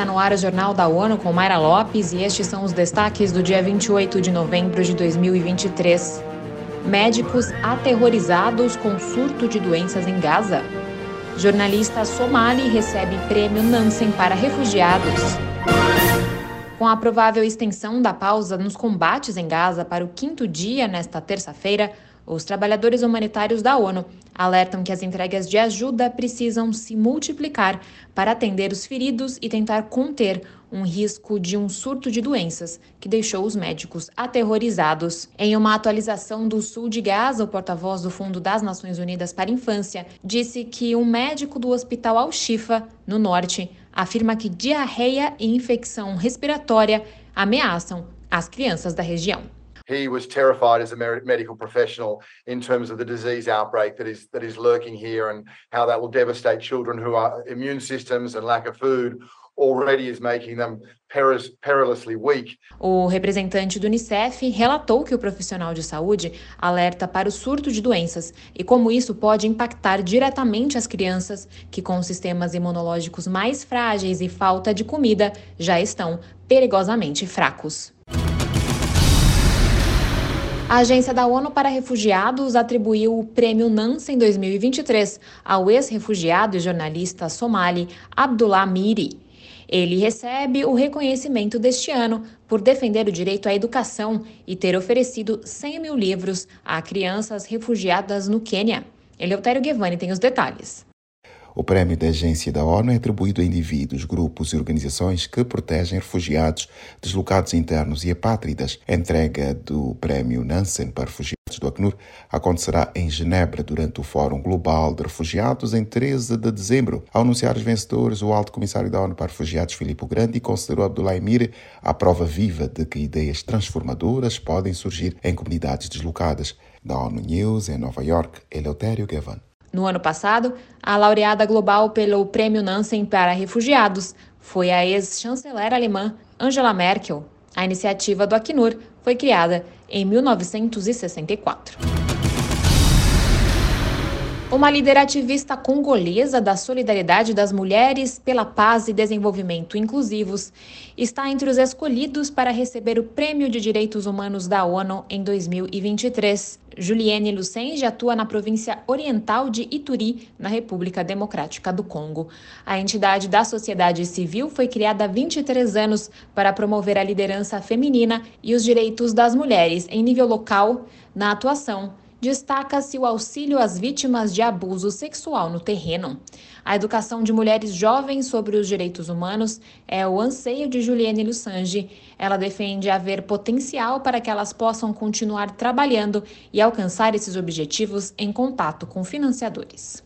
Está no ar o Jornal da ONU com Mayra Lopes e estes são os destaques do dia 28 de novembro de 2023. Médicos aterrorizados com surto de doenças em Gaza. Jornalista somali recebe prêmio Nansen para refugiados. Com a provável extensão da pausa nos combates em Gaza para o quinto dia nesta terça-feira, os trabalhadores humanitários da ONU alertam que as entregas de ajuda precisam se multiplicar para atender os feridos e tentar conter um risco de um surto de doenças que deixou os médicos aterrorizados. Em uma atualização do sul de Gaza, o porta-voz do Fundo das Nações Unidas para a Infância disse que um médico do Hospital Al-Shifa, no norte, afirma que diarreia e infecção respiratória ameaçam as crianças da região. He was terrified as a medical professional in terms of the disease outbreak that is that is lurking here and how that will devastate children who are immune systems and lack of food already is making them perilously weak. O representante do UNICEF relatou que o profissional de saúde alerta para o surto de doenças e como isso pode impactar diretamente as crianças que com sistemas imunológicos mais frágeis e falta de comida já estão perigosamente fracos. A Agência da ONU para Refugiados atribuiu o Prêmio Nansen 2023 ao ex-refugiado e jornalista somali Abdullah Miri. Ele recebe o reconhecimento deste ano por defender o direito à educação e ter oferecido 100 mil livros a crianças refugiadas no Quênia. Eleutério Guevani tem os detalhes. O prêmio da Agência da ONU é atribuído a indivíduos, grupos e organizações que protegem refugiados, deslocados internos e apátridas. A entrega do prêmio Nansen para refugiados do Acnur acontecerá em Genebra durante o Fórum Global de Refugiados em 13 de dezembro. Ao anunciar os vencedores, o alto comissário da ONU para Refugiados, Filippo Grandi, considerou Abdullah Emir a prova viva de que ideias transformadoras podem surgir em comunidades deslocadas. Da ONU News, em Nova York, Eleutério Gavan. No ano passado, a laureada global pelo Prêmio Nansen para Refugiados foi a ex-chanceler alemã Angela Merkel. A iniciativa do Acnur foi criada em 1964. Uma líder ativista congolesa da solidariedade das mulheres pela paz e desenvolvimento inclusivos está entre os escolhidos para receber o Prêmio de Direitos Humanos da ONU em 2023. Juliane Lucenge atua na província oriental de Ituri, na República Democrática do Congo. A entidade da sociedade civil foi criada há 23 anos para promover a liderança feminina e os direitos das mulheres em nível local na atuação destaca-se o auxílio às vítimas de abuso sexual no terreno. A educação de mulheres jovens sobre os direitos humanos é o anseio de Juliane Lussange. Ela defende haver potencial para que elas possam continuar trabalhando e alcançar esses objetivos em contato com financiadores.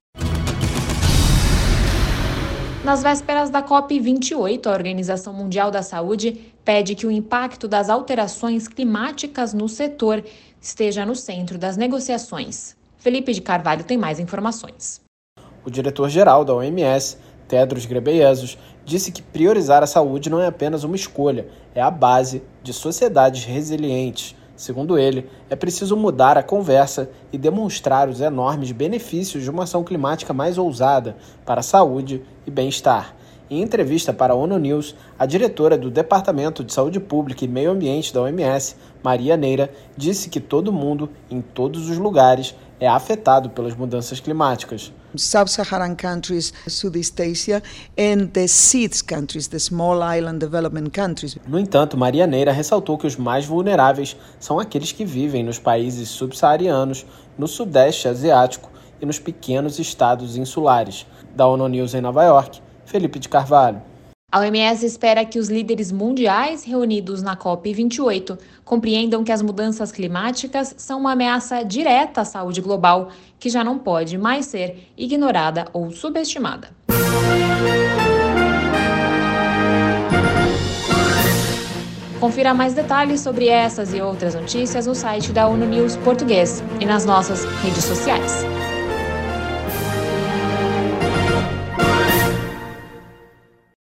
Nas vésperas da COP28, a Organização Mundial da Saúde pede que o impacto das alterações climáticas no setor esteja no centro das negociações. Felipe de Carvalho tem mais informações. O diretor-geral da OMS, Tedros Ghebreyesus, disse que priorizar a saúde não é apenas uma escolha, é a base de sociedades resilientes Segundo ele, é preciso mudar a conversa e demonstrar os enormes benefícios de uma ação climática mais ousada para a saúde e bem-estar. Em entrevista para a ONU News, a diretora do Departamento de Saúde Pública e Meio Ambiente da OMS, Maria Neira, disse que todo mundo, em todos os lugares, é afetado pelas mudanças climáticas. Sub-Saharan countries, Southeast Asia, and the countries, the Small Island Development countries. No entanto, Maria Neira ressaltou que os mais vulneráveis são aqueles que vivem nos países subsaarianos, no Sudeste Asiático e nos pequenos estados insulares. Da ONU News em Nova York, Felipe de Carvalho. A OMS espera que os líderes mundiais reunidos na COP28 compreendam que as mudanças climáticas são uma ameaça direta à saúde global que já não pode mais ser ignorada ou subestimada. Confira mais detalhes sobre essas e outras notícias no site da ONU News Português e nas nossas redes sociais.